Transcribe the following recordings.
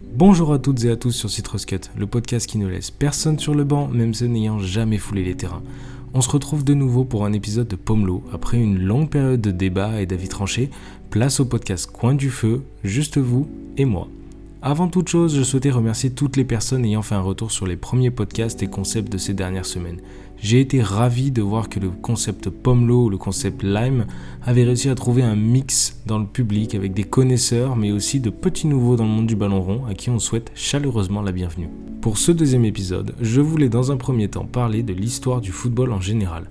Bonjour à toutes et à tous sur Citrus Cut, le podcast qui ne laisse personne sur le banc, même ceux n'ayant jamais foulé les terrains. On se retrouve de nouveau pour un épisode de Pomelo. Après une longue période de débat et d'avis tranchés, place au podcast Coin du Feu, juste vous et moi. Avant toute chose, je souhaitais remercier toutes les personnes ayant fait un retour sur les premiers podcasts et concepts de ces dernières semaines. J'ai été ravi de voir que le concept Pomelo ou le concept Lime avait réussi à trouver un mix dans le public avec des connaisseurs mais aussi de petits nouveaux dans le monde du ballon rond à qui on souhaite chaleureusement la bienvenue. Pour ce deuxième épisode, je voulais dans un premier temps parler de l'histoire du football en général.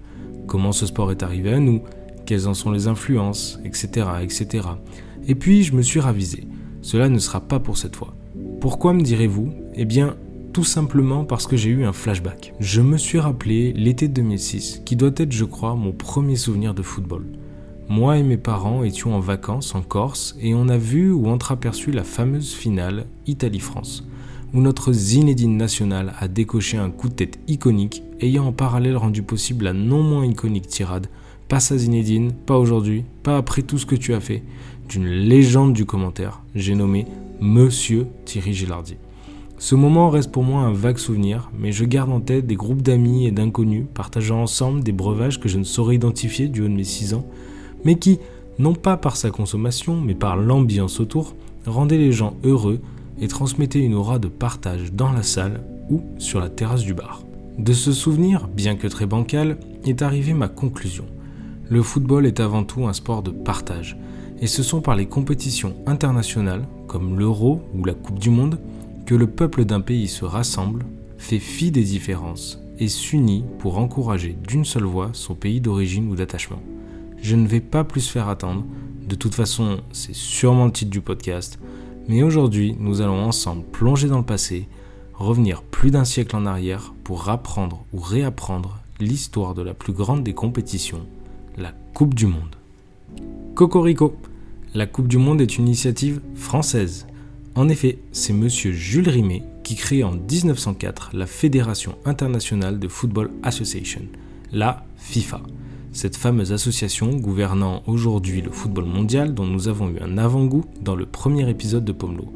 Comment ce sport est arrivé à nous, quelles en sont les influences, etc. etc. Et puis je me suis ravisé. Cela ne sera pas pour cette fois. Pourquoi me direz-vous? Eh bien, tout simplement parce que j'ai eu un flashback. Je me suis rappelé l'été 2006, qui doit être, je crois, mon premier souvenir de football. Moi et mes parents étions en vacances en Corse et on a vu ou entreaperçu la fameuse finale Italie-France, où notre Zinedine national a décoché un coup de tête iconique, ayant en parallèle rendu possible la non moins iconique tirade Pas à Zinedine, pas aujourd'hui, pas après tout ce que tu as fait d'une légende du commentaire, j'ai nommé Monsieur Thierry Gilardi. Ce moment reste pour moi un vague souvenir, mais je garde en tête des groupes d'amis et d'inconnus partageant ensemble des breuvages que je ne saurais identifier du haut de mes 6 ans, mais qui, non pas par sa consommation, mais par l'ambiance autour, rendaient les gens heureux et transmettaient une aura de partage dans la salle ou sur la terrasse du bar. De ce souvenir, bien que très bancal, est arrivée ma conclusion. Le football est avant tout un sport de partage, et ce sont par les compétitions internationales, comme l'Euro ou la Coupe du Monde, que le peuple d'un pays se rassemble, fait fi des différences et s'unit pour encourager d'une seule voix son pays d'origine ou d'attachement. Je ne vais pas plus faire attendre, de toute façon c'est sûrement le titre du podcast, mais aujourd'hui nous allons ensemble plonger dans le passé, revenir plus d'un siècle en arrière pour apprendre ou réapprendre l'histoire de la plus grande des compétitions, la Coupe du Monde. Cocorico La Coupe du Monde est une initiative française. En effet, c'est monsieur Jules Rimet qui crée en 1904 la Fédération internationale de Football Association, la FIFA. Cette fameuse association gouvernant aujourd'hui le football mondial dont nous avons eu un avant-goût dans le premier épisode de Pomelo.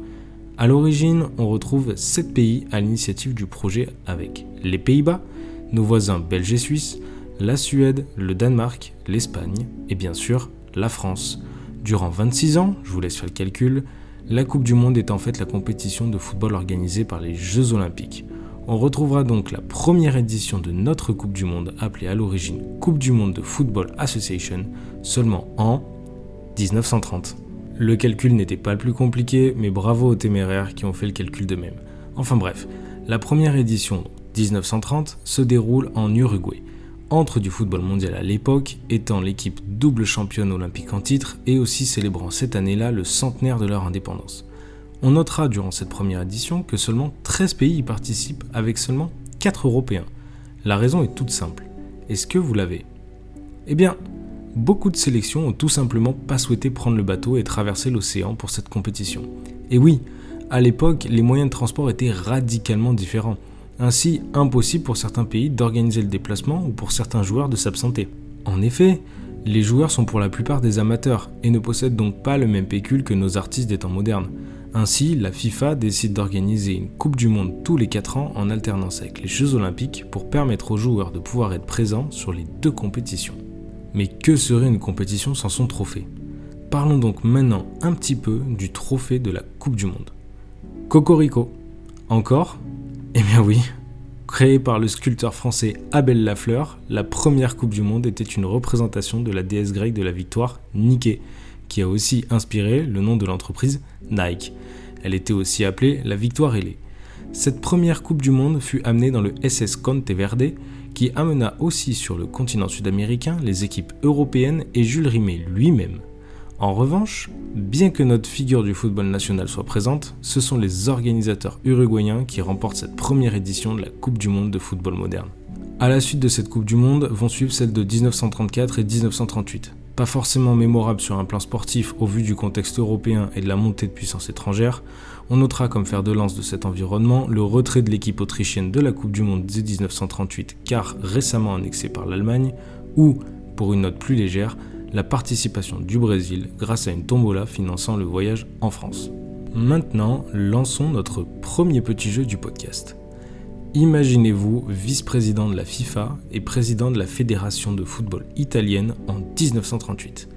A l'origine, on retrouve 7 pays à l'initiative du projet avec les Pays-Bas, nos voisins belges et suisses, la Suède, le Danemark, l'Espagne et bien sûr la France. Durant 26 ans, je vous laisse faire le calcul, la Coupe du Monde est en fait la compétition de football organisée par les Jeux Olympiques. On retrouvera donc la première édition de notre Coupe du Monde, appelée à l'origine Coupe du Monde de Football Association, seulement en 1930. Le calcul n'était pas le plus compliqué, mais bravo aux téméraires qui ont fait le calcul de même. Enfin bref, la première édition, 1930, se déroule en Uruguay entre du football mondial à l'époque, étant l'équipe double championne olympique en titre et aussi célébrant cette année-là le centenaire de leur indépendance. On notera durant cette première édition que seulement 13 pays y participent avec seulement 4 Européens. La raison est toute simple. Est-ce que vous l'avez? Eh bien, beaucoup de sélections ont tout simplement pas souhaité prendre le bateau et traverser l'océan pour cette compétition. Et oui, à l'époque, les moyens de transport étaient radicalement différents. Ainsi, impossible pour certains pays d'organiser le déplacement ou pour certains joueurs de s'absenter. En effet, les joueurs sont pour la plupart des amateurs et ne possèdent donc pas le même pécule que nos artistes des temps modernes. Ainsi, la FIFA décide d'organiser une Coupe du Monde tous les 4 ans en alternance avec les Jeux Olympiques pour permettre aux joueurs de pouvoir être présents sur les deux compétitions. Mais que serait une compétition sans son trophée? Parlons donc maintenant un petit peu du trophée de la Coupe du Monde. Cocorico. Encore? Eh bien oui, créée par le sculpteur français Abel Lafleur, la première Coupe du Monde était une représentation de la déesse grecque de la victoire, Nike, qui a aussi inspiré le nom de l'entreprise Nike. Elle était aussi appelée la Victoire ailée. Cette première Coupe du Monde fut amenée dans le SS Conte Verde, qui amena aussi sur le continent sud-américain les équipes européennes et Jules Rimet lui-même. En revanche, bien que notre figure du football national soit présente, ce sont les organisateurs uruguayens qui remportent cette première édition de la Coupe du Monde de football moderne. A la suite de cette Coupe du Monde vont suivre celles de 1934 et 1938. Pas forcément mémorables sur un plan sportif au vu du contexte européen et de la montée de puissance étrangère, on notera comme fer de lance de cet environnement le retrait de l'équipe autrichienne de la Coupe du Monde de 1938 car récemment annexée par l'Allemagne, ou, pour une note plus légère, la participation du Brésil grâce à une tombola finançant le voyage en France. Maintenant, lançons notre premier petit jeu du podcast. Imaginez-vous vice-président de la FIFA et président de la Fédération de football italienne en 1938.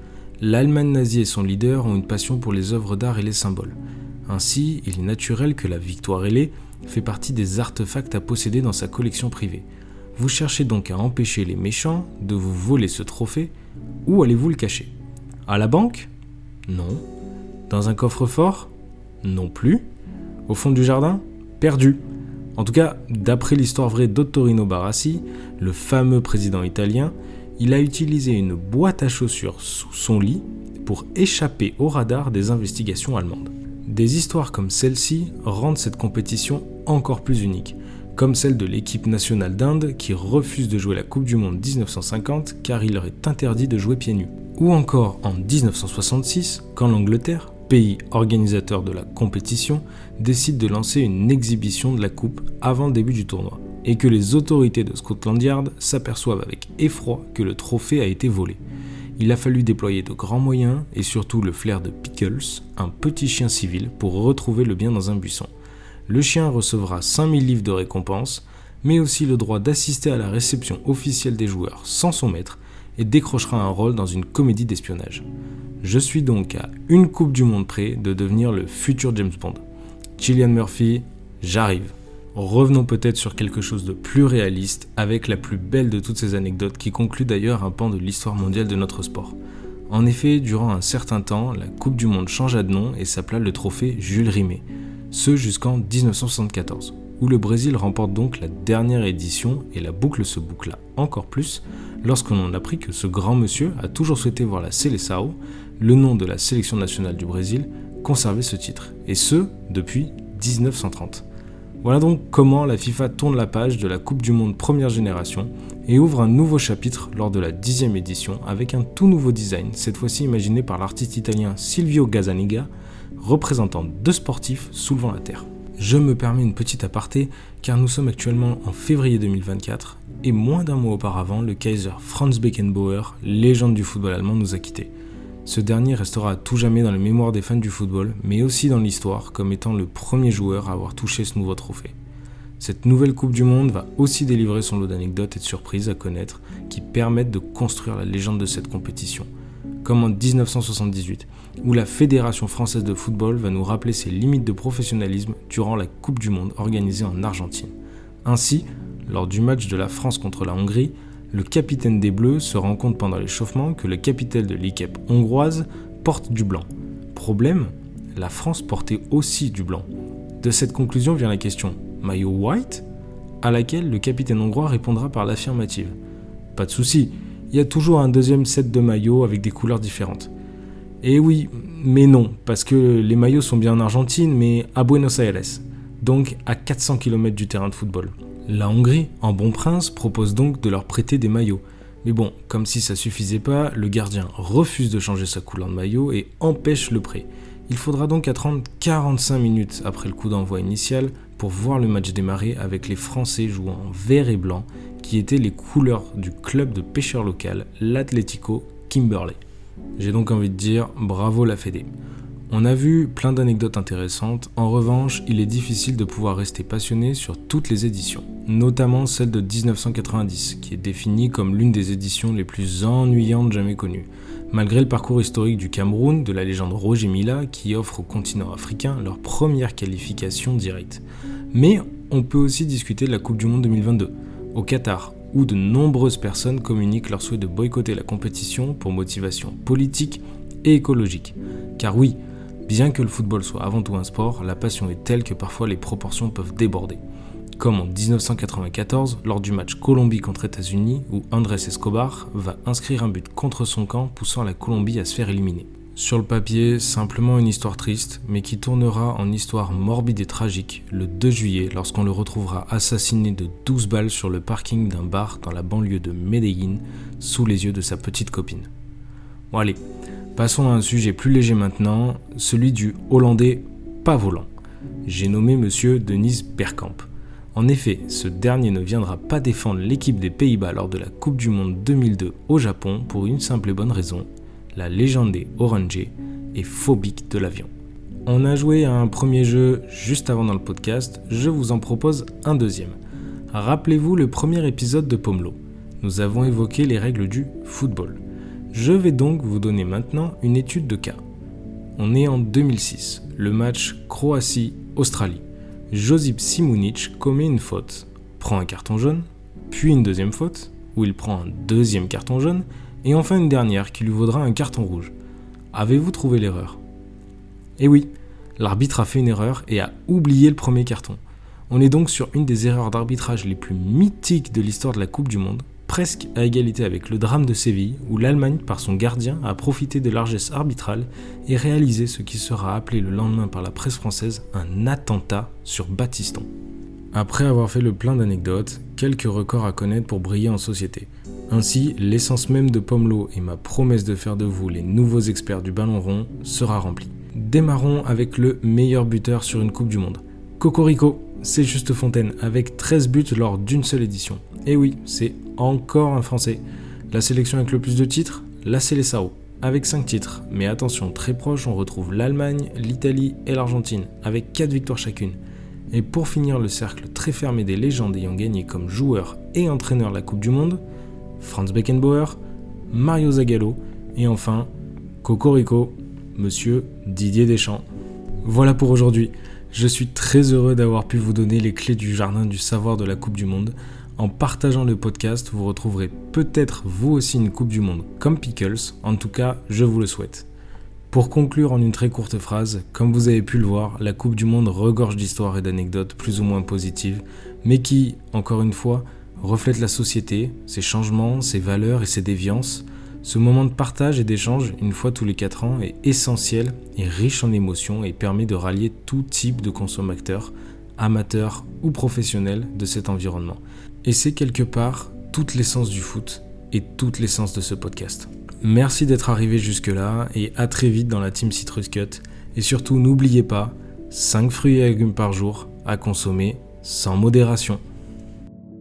L'Allemagne nazie et son leader ont une passion pour les œuvres d'art et les symboles. Ainsi, il est naturel que la victoire ailée fait partie des artefacts à posséder dans sa collection privée. Vous cherchez donc à empêcher les méchants de vous voler ce trophée où allez-vous le cacher? À la banque? Non. Dans un coffre-fort? Non plus. Au fond du jardin? Perdu. En tout cas, d'après l'histoire vraie d'Ottorino Barassi, le fameux président italien, il a utilisé une boîte à chaussures sous son lit pour échapper au radar des investigations allemandes. Des histoires comme celle-ci rendent cette compétition encore plus unique, comme celle de l'équipe nationale d'Inde qui refuse de jouer la Coupe du Monde 1950 car il leur est interdit de jouer pieds nus. Ou encore en 1966, quand l'Angleterre, pays organisateur de la compétition, décide de lancer une exhibition de la Coupe avant le début du tournoi, et que les autorités de Scotland Yard s'aperçoivent avec effroi que le trophée a été volé. Il a fallu déployer de grands moyens et surtout le flair de Pickles, un petit chien civil, pour retrouver le bien dans un buisson le chien recevra 5000 livres de récompense, mais aussi le droit d'assister à la réception officielle des joueurs sans son maître et décrochera un rôle dans une comédie d'espionnage. Je suis donc à une Coupe du Monde près de devenir le futur James Bond. Gillian Murphy, j'arrive. Revenons peut-être sur quelque chose de plus réaliste avec la plus belle de toutes ces anecdotes qui conclut d'ailleurs un pan de l'histoire mondiale de notre sport. En effet, durant un certain temps, la Coupe du Monde changea de nom et s'appela le trophée Jules Rimet ce jusqu'en 1974, où le Brésil remporte donc la dernière édition et la boucle se boucla encore plus lorsqu'on apprit que ce grand monsieur a toujours souhaité voir la Seleção, le nom de la sélection nationale du Brésil, conserver ce titre, et ce depuis 1930. Voilà donc comment la FIFA tourne la page de la Coupe du Monde première génération et ouvre un nouveau chapitre lors de la dixième édition avec un tout nouveau design, cette fois-ci imaginé par l'artiste italien Silvio Gazzaniga, représentant deux sportifs soulevant la Terre. Je me permets une petite aparté car nous sommes actuellement en février 2024 et moins d'un mois auparavant, le Kaiser Franz Beckenbauer, légende du football allemand, nous a quittés. Ce dernier restera à tout jamais dans les mémoires des fans du football, mais aussi dans l'histoire comme étant le premier joueur à avoir touché ce nouveau trophée. Cette nouvelle Coupe du Monde va aussi délivrer son lot d'anecdotes et de surprises à connaître qui permettent de construire la légende de cette compétition comme en 1978, où la Fédération française de football va nous rappeler ses limites de professionnalisme durant la Coupe du Monde organisée en Argentine. Ainsi, lors du match de la France contre la Hongrie, le capitaine des Bleus se rend compte pendant l'échauffement que le capitaine de l'équipe hongroise porte du blanc. Problème, la France portait aussi du blanc. De cette conclusion vient la question maillot white? À laquelle le capitaine hongrois répondra par l'affirmative. Pas de souci, il y a toujours un deuxième set de maillots avec des couleurs différentes. Et oui, mais non, parce que les maillots sont bien en Argentine, mais à Buenos Aires, donc à 400 km du terrain de football. La Hongrie, en bon prince, propose donc de leur prêter des maillots. Mais bon, comme si ça suffisait pas, le gardien refuse de changer sa couleur de maillot et empêche le prêt. Il faudra donc attendre 45 minutes après le coup d'envoi initial pour voir le match démarrer avec les Français jouant en vert et blanc qui étaient les couleurs du club de pêcheurs local, l'Atlético Kimberley. J'ai donc envie de dire bravo la Fédé. On a vu plein d'anecdotes intéressantes, en revanche, il est difficile de pouvoir rester passionné sur toutes les éditions, notamment celle de 1990, qui est définie comme l'une des éditions les plus ennuyantes jamais connues, malgré le parcours historique du Cameroun, de la légende Roger Mila, qui offre au continent africain leur première qualification directe. Mais on peut aussi discuter de la Coupe du Monde 2022, au Qatar, où de nombreuses personnes communiquent leur souhait de boycotter la compétition pour motivation politique et écologique. Car oui, bien que le football soit avant tout un sport, la passion est telle que parfois les proportions peuvent déborder. Comme en 1994, lors du match Colombie contre États-Unis, où Andrés Escobar va inscrire un but contre son camp, poussant la Colombie à se faire éliminer. Sur le papier, simplement une histoire triste, mais qui tournera en histoire morbide et tragique le 2 juillet lorsqu'on le retrouvera assassiné de 12 balles sur le parking d'un bar dans la banlieue de Medellín, sous les yeux de sa petite copine. Bon allez, passons à un sujet plus léger maintenant, celui du Hollandais pas volant. J'ai nommé monsieur Denis Bergkamp. En effet, ce dernier ne viendra pas défendre l'équipe des Pays-Bas lors de la Coupe du Monde 2002 au Japon pour une simple et bonne raison, la légende des Orangers est phobique de l'avion. On a joué à un premier jeu juste avant dans le podcast, je vous en propose un deuxième. Rappelez-vous le premier épisode de Pomelo. Nous avons évoqué les règles du football. Je vais donc vous donner maintenant une étude de cas. On est en 2006, le match Croatie-Australie. Josip Simunic commet une faute, prend un carton jaune, puis une deuxième faute, où il prend un deuxième carton jaune, et enfin une dernière qui lui vaudra un carton rouge. Avez-vous trouvé l'erreur? Eh oui, l'arbitre a fait une erreur et a oublié le premier carton. On est donc sur une des erreurs d'arbitrage les plus mythiques de l'histoire de la Coupe du Monde, presque à égalité avec le drame de Séville, où l'Allemagne, par son gardien, a profité de largesse arbitrale et réalisé ce qui sera appelé le lendemain par la presse française un attentat sur Battiston. Après avoir fait le plein d'anecdotes, quelques records à connaître pour briller en société. Ainsi, l'essence même de Pomelo et ma promesse de faire de vous les nouveaux experts du ballon rond sera remplie. Démarrons avec le meilleur buteur sur une Coupe du Monde. Cocorico, c'est Juste Fontaine, avec 13 buts lors d'une seule édition. Et oui, c'est encore un Français. La sélection avec le plus de titres, la Célessao, avec 5 titres. Mais attention, très proche, on retrouve l'Allemagne, l'Italie et l'Argentine, avec 4 victoires chacune. Et pour finir le cercle très fermé des légendes ayant gagné comme joueur et entraîneur la Coupe du Monde, Franz Beckenbauer, Mario Zagallo et enfin Cocorico, monsieur Didier Deschamps. Voilà pour aujourd'hui. Je suis très heureux d'avoir pu vous donner les clés du jardin du savoir de la Coupe du Monde. En partageant le podcast, vous retrouverez peut-être vous aussi une Coupe du Monde comme Pickles, en tout cas je vous le souhaite. Pour conclure en une très courte phrase, comme vous avez pu le voir, la Coupe du Monde regorge d'histoires et d'anecdotes plus ou moins positives, mais qui, encore une fois, reflètent la société, ses changements, ses valeurs et ses déviances. Ce moment de partage et d'échange, une fois tous les 4 ans, est essentiel et riche en émotions et permet de rallier tout type de consommateurs, amateurs ou professionnels de cet environnement. Et c'est quelque part toute l'essence du foot et toute l'essence de ce podcast. Merci d'être arrivé jusque-là et à très vite dans la team Citrus Cut. Et surtout, n'oubliez pas, 5 fruits et légumes par jour à consommer sans modération.